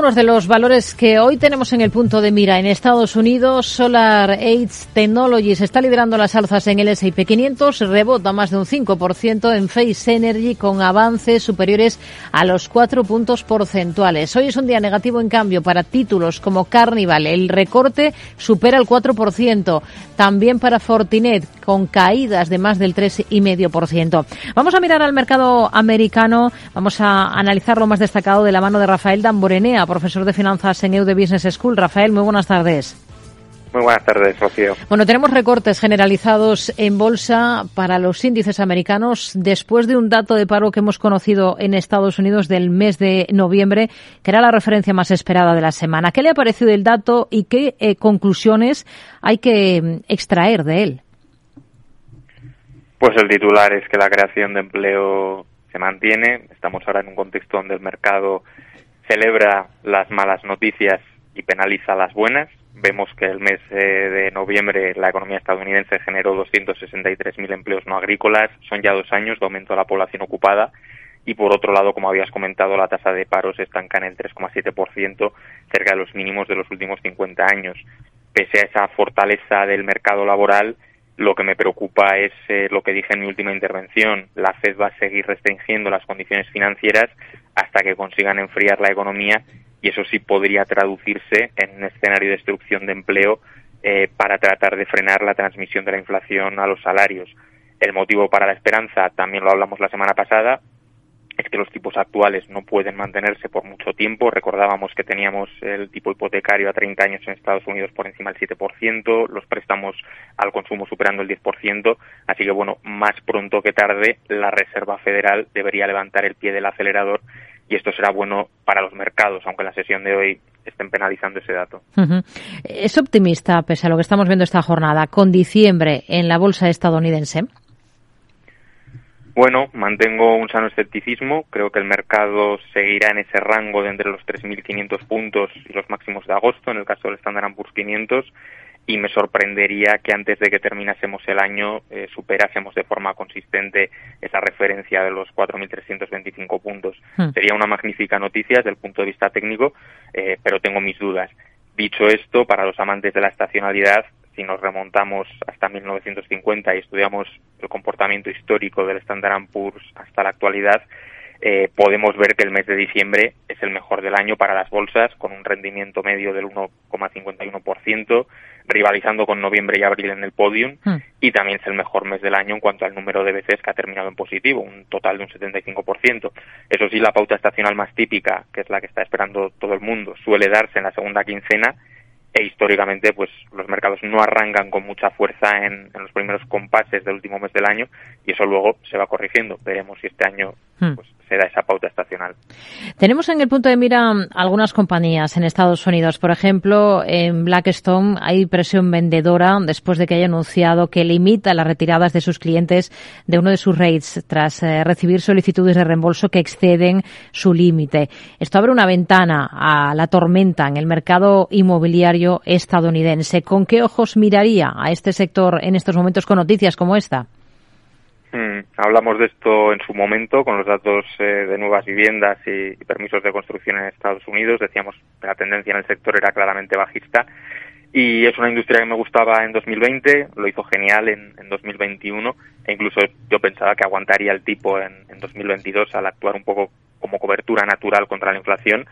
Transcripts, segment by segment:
Uno de los valores que hoy tenemos en el punto de mira en Estados Unidos, Solar Aids Technologies está liderando las alzas en el S&P 500, rebota más de un 5% en Face Energy con avances superiores a los 4 puntos porcentuales. Hoy es un día negativo en cambio para títulos como Carnival, el recorte supera el 4%, también para Fortinet con caídas de más del 3,5%. Vamos a mirar al mercado americano, vamos a analizar lo más destacado de la mano de Rafael Damborenea profesor de finanzas en EUDE Business School. Rafael, muy buenas tardes. Muy buenas tardes, Rocío. Bueno, tenemos recortes generalizados en bolsa para los índices americanos después de un dato de paro que hemos conocido en Estados Unidos del mes de noviembre, que era la referencia más esperada de la semana. ¿Qué le ha parecido el dato y qué eh, conclusiones hay que mm, extraer de él? Pues el titular es que la creación de empleo se mantiene. Estamos ahora en un contexto donde el mercado celebra las malas noticias y penaliza las buenas. Vemos que el mes eh, de noviembre la economía estadounidense generó 263.000 empleos no agrícolas. Son ya dos años de aumento de la población ocupada. Y por otro lado, como habías comentado, la tasa de paro se estanca en el 3,7%, cerca de los mínimos de los últimos 50 años. Pese a esa fortaleza del mercado laboral, lo que me preocupa es eh, lo que dije en mi última intervención. La Fed va a seguir restringiendo las condiciones financieras hasta que consigan enfriar la economía y eso sí podría traducirse en un escenario de destrucción de empleo eh, para tratar de frenar la transmisión de la inflación a los salarios. El motivo para la esperanza, también lo hablamos la semana pasada, los tipos actuales no pueden mantenerse por mucho tiempo. Recordábamos que teníamos el tipo hipotecario a 30 años en Estados Unidos por encima del 7%, los préstamos al consumo superando el 10%, así que bueno, más pronto que tarde la Reserva Federal debería levantar el pie del acelerador y esto será bueno para los mercados, aunque en la sesión de hoy estén penalizando ese dato. ¿Es optimista, pese a lo que estamos viendo esta jornada, con diciembre en la bolsa estadounidense? Bueno, mantengo un sano escepticismo. Creo que el mercado seguirá en ese rango de entre los 3.500 puntos y los máximos de agosto, en el caso del Standard Poor's 500, y me sorprendería que antes de que terminásemos el año eh, superásemos de forma consistente esa referencia de los 4.325 puntos. Hmm. Sería una magnífica noticia desde el punto de vista técnico, eh, pero tengo mis dudas. Dicho esto, para los amantes de la estacionalidad, si nos remontamos hasta 1950 y estudiamos el comportamiento histórico del Standard Poor's hasta la actualidad, eh, podemos ver que el mes de diciembre es el mejor del año para las bolsas, con un rendimiento medio del 1,51%, rivalizando con noviembre y abril en el podium, hmm. y también es el mejor mes del año en cuanto al número de veces que ha terminado en positivo, un total de un 75%. Eso sí, la pauta estacional más típica, que es la que está esperando todo el mundo, suele darse en la segunda quincena e históricamente pues los mercados no arrancan con mucha fuerza en, los primeros compases del último mes del año y eso luego se va corrigiendo. Veremos si este año hmm. pues, Tenemos en el punto de mira algunas compañías en Estados Unidos. Por ejemplo, en Blackstone hay presión vendedora después de que haya anunciado que limita las retiradas de sus clientes de uno de sus rates tras eh, recibir solicitudes de reembolso que exceden su límite. Esto abre una ventana a la tormenta en el mercado inmobiliario estadounidense. ¿Con qué ojos miraría a este sector en estos momentos con noticias como esta? Mm, hablamos de esto en su momento con los datos eh, de nuevas viviendas y, permisos de construcción en Estados Unidos. Decíamos que la tendencia en el sector era claramente bajista y es una industria que me gustaba en 2020, lo hizo genial en, 2021 e incluso yo pensaba que aguantaría el tipo en, 2022 al actuar un poco como cobertura natural contra la inflación,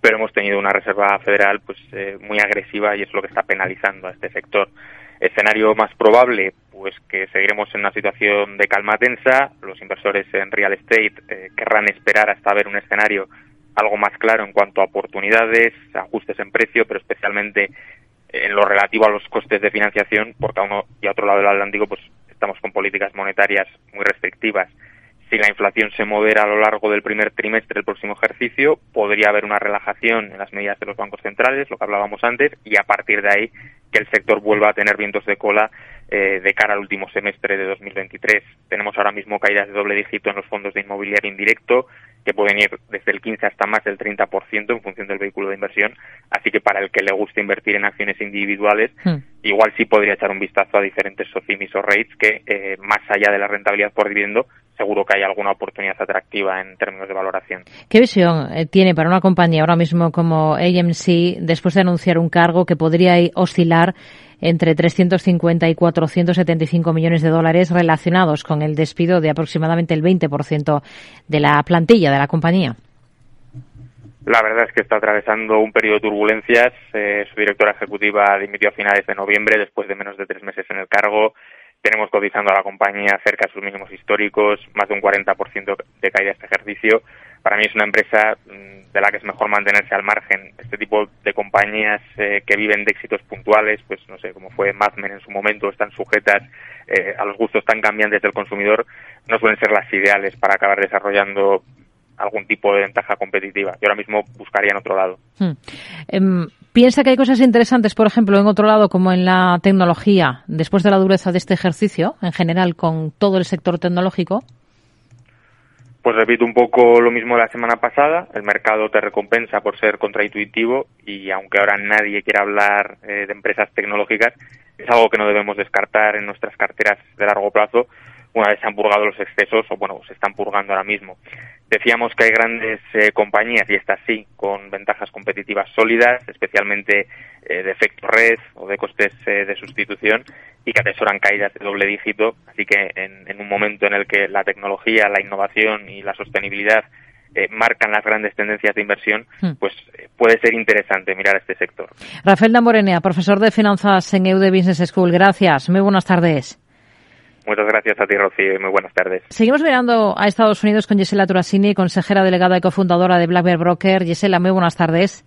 pero hemos tenido una reserva federal pues eh, muy agresiva y es lo que está penalizando a este sector. Escenario más probable, pues que seguiremos en una situación de calma tensa. Los inversores en real estate eh, querrán esperar hasta ver un escenario algo más claro en cuanto a oportunidades, ajustes en precio, pero especialmente en lo relativo a los costes de financiación, porque a uno y a otro lado del Atlántico pues estamos con políticas monetarias muy restrictivas. Si la inflación se modera a lo largo del primer trimestre del próximo ejercicio, podría haber una relajación en las medidas de los bancos centrales, lo que hablábamos antes, y a partir de ahí que el sector vuelva a tener vientos de cola eh, de cara al último semestre de 2023. Tenemos ahora mismo caídas de doble dígito en los fondos de inmobiliario indirecto, que pueden ir desde el 15 hasta más del 30% en función del vehículo de inversión. Así que para el que le guste invertir en acciones individuales, hmm. igual sí podría echar un vistazo a diferentes SOCIMIS o REITs que, eh, más allá de la rentabilidad por dividendo, seguro que hay alguna oportunidad atractiva en términos de valoración. ¿Qué visión eh, tiene para una compañía ahora mismo como AMC después de anunciar un cargo que podría oscilar entre 350 y 475 millones de dólares relacionados con el despido de aproximadamente el 20% de la plantilla de la compañía? La verdad es que está atravesando un periodo de turbulencias. Eh, su directora ejecutiva dimitió a finales de noviembre después de menos de tres meses en el cargo. Tenemos cotizando a la compañía cerca de sus mínimos históricos, más de un 40% de caída este ejercicio. Para mí es una empresa mm, de la que es mejor mantenerse al margen. Este tipo de compañías eh, que viven de éxitos puntuales, pues no sé, como fue Mad Men en su momento, están sujetas eh, a los gustos tan cambiantes del consumidor, no suelen ser las ideales para acabar desarrollando algún tipo de ventaja competitiva. Yo ahora mismo buscaría en otro lado. Hmm. Em, ¿Piensa que hay cosas interesantes, por ejemplo, en otro lado, como en la tecnología, después de la dureza de este ejercicio, en general, con todo el sector tecnológico? Pues repito un poco lo mismo de la semana pasada. El mercado te recompensa por ser contraintuitivo y aunque ahora nadie quiera hablar eh, de empresas tecnológicas, es algo que no debemos descartar en nuestras carteras de largo plazo una vez se han purgado los excesos o bueno, se están purgando ahora mismo. Decíamos que hay grandes eh, compañías, y estas sí, con ventajas competitivas sólidas, especialmente eh, de efecto red o de costes eh, de sustitución, y que atesoran caídas de doble dígito. Así que en, un momento en el que la tecnología, la innovación y la sostenibilidad marcan las grandes tendencias de inversión, hmm. pues puede ser interesante mirar este sector. Rafael Damorenea, profesor de finanzas en EUDE Business School. Gracias. Muy buenas tardes. Muchas gracias a ti, Rocío, muy buenas tardes. Seguimos mirando a Estados Unidos con Gisela Turasini, consejera delegada y cofundadora de Black Broker. Gisela, muy buenas tardes.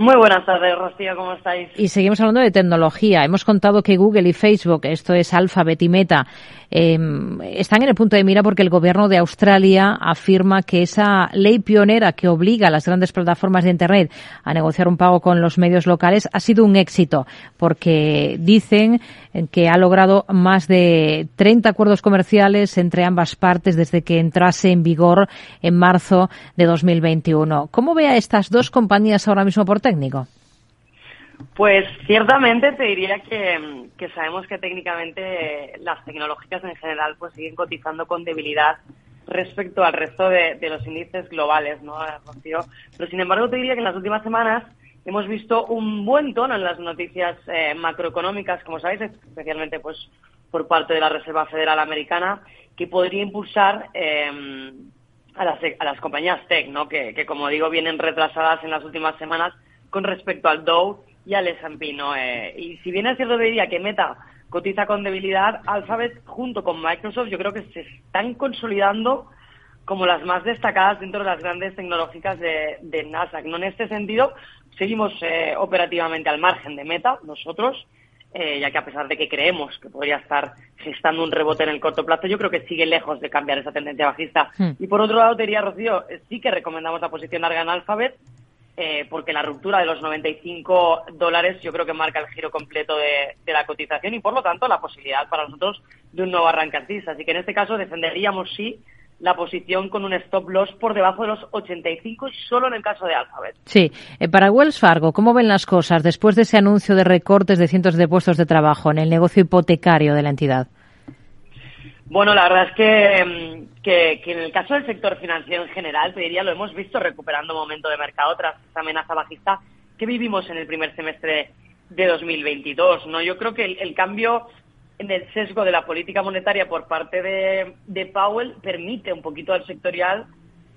Muy buenas tardes, Rocío, ¿cómo estáis? Y seguimos hablando de tecnología. Hemos contado que Google y Facebook, esto es Alphabet y Meta, em, están en el punto de mira porque el gobierno de Australia afirma que esa ley pionera que obliga a las grandes plataformas de Internet a negociar un pago con los medios locales ha sido un éxito, porque dicen que ha logrado más de 30 acuerdos comerciales entre ambas partes desde que entrase en vigor en marzo de 2021. ¿Cómo ve a estas dos compañías ahora mismo por técnico? Pues ciertamente te diría que, sabemos que técnicamente las tecnológicas en general pues siguen cotizando con debilidad respecto al resto de, los índices globales, ¿no, Pero sin embargo te diría que en las últimas semanas hemos visto un buen tono en las noticias eh, macroeconómicas, como sabéis, especialmente pues por parte de la Reserva Federal Americana, que podría impulsar eh, a, las, a las compañías tech, ¿no? Que, que, como digo, vienen retrasadas en las últimas semanas con respecto al Dow y al S&P, ¿no? Eh, y si bien es cierto diría que Meta cotiza con debilidad, Alphabet junto con Microsoft yo creo que se están consolidando como las más destacadas dentro de las grandes tecnológicas de, de Nasdaq. ¿no? En este sentido, seguimos eh, operativamente al margen de Meta, nosotros, eh, ya que a pesar de que creemos que podría estar gestando un rebote en el corto plazo, yo creo que sigue lejos de cambiar esa tendencia bajista. Hmm. Y por otro lado, te diría, Rocío, sí que recomendamos la posición larga en Alphabet, eh, porque la ruptura de los 95 dólares yo creo que marca el giro completo de, la cotización y por lo tanto la posibilidad para nosotros de un nuevo arranque. Así que en este caso defenderíamos sí la posición con un stop loss por debajo de los 85 y solo en el caso de Alphabet. Sí, eh, para Wells Fargo, ¿cómo ven las cosas después de ese anuncio de recortes de cientos de puestos de trabajo en el negocio hipotecario de la entidad? Bueno, la verdad es que, mm, que, en el caso del sector financiero en general, te diría, lo hemos visto recuperando momento de mercado tras esa amenaza bajista que vivimos en el primer semestre de 2022. ¿no? Yo creo que el, cambio en el sesgo de la política monetaria por parte de, de Powell permite un poquito al sectorial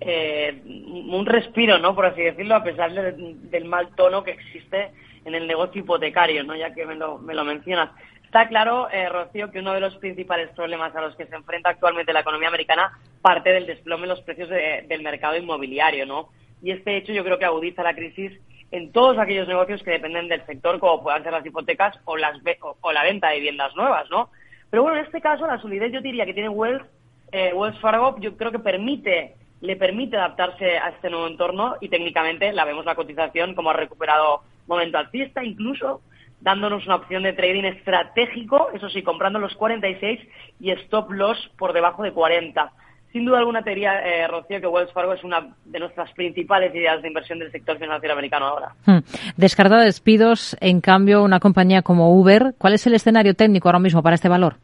eh, un respiro, ¿no? Por así decirlo, a pesar del mal tono que existe en el negocio hipotecario, ¿no? Ya que me lo, me lo mencionas. Está claro, eh, Rocío, que uno de los principales problemas a los que se enfrenta actualmente la economía americana parte del desplome en los precios del mercado inmobiliario, ¿no? Y este hecho yo creo que agudiza la crisis en todos aquellos negocios que dependen del sector, como puedan ser las hipotecas o, las, o, la venta de viviendas nuevas, ¿no? Pero bueno, en este caso la solidez yo diría que tiene Wells, eh, Wells Fargo, yo creo que permite le permite adaptarse a este nuevo entorno y técnicamente la vemos la cotización como ha recuperado momento alcista, incluso dándonos una opción de trading estratégico, eso sí, comprando los 46 y stop loss por debajo de 40. Sin duda alguna teoría, eh, Rocío, que Wells Fargo es una de nuestras principales ideas de inversión del sector financiero americano ahora. Hmm. Descartada despidos, en cambio, una compañía como Uber, ¿cuál es el escenario técnico ahora mismo para este valor?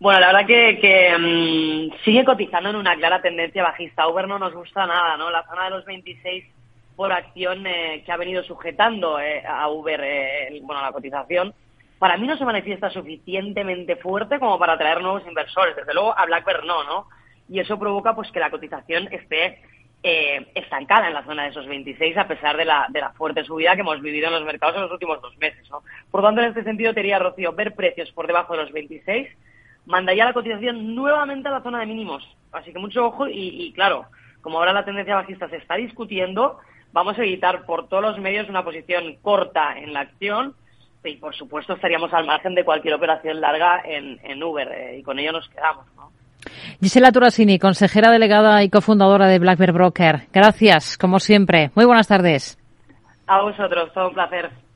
Bueno, la verdad que, mm, sigue cotizando en una clara tendencia bajista. Uber no nos gusta nada, ¿no? La zona de los 26 por acción eh, que ha venido sujetando eh, a Uber, eh, bueno, la cotización, para mí no se manifiesta suficientemente fuerte como para atraer nuevos inversores. Desde luego a BlackBerry no, ¿no? Y eso provoca pues que la cotización esté estancada en la zona de esos 26 a pesar de la, de la fuerte subida que hemos vivido en los mercados en los últimos dos meses, ¿no? Por tanto, en este sentido, te diría, Rocío, ver precios por debajo de los 26 mandaría la cotización nuevamente a la zona de mínimos. Así que mucho ojo y, claro, como ahora la tendencia bajista se está discutiendo, vamos a evitar por todos los medios una posición corta en la acción y por supuesto estaríamos al margen de cualquier operación larga en, Uber eh, y con ello nos quedamos. ¿no? Gisela Turasini, consejera delegada y cofundadora de Black Broker. Gracias, como siempre. Muy buenas tardes. A vosotros, todo un placer.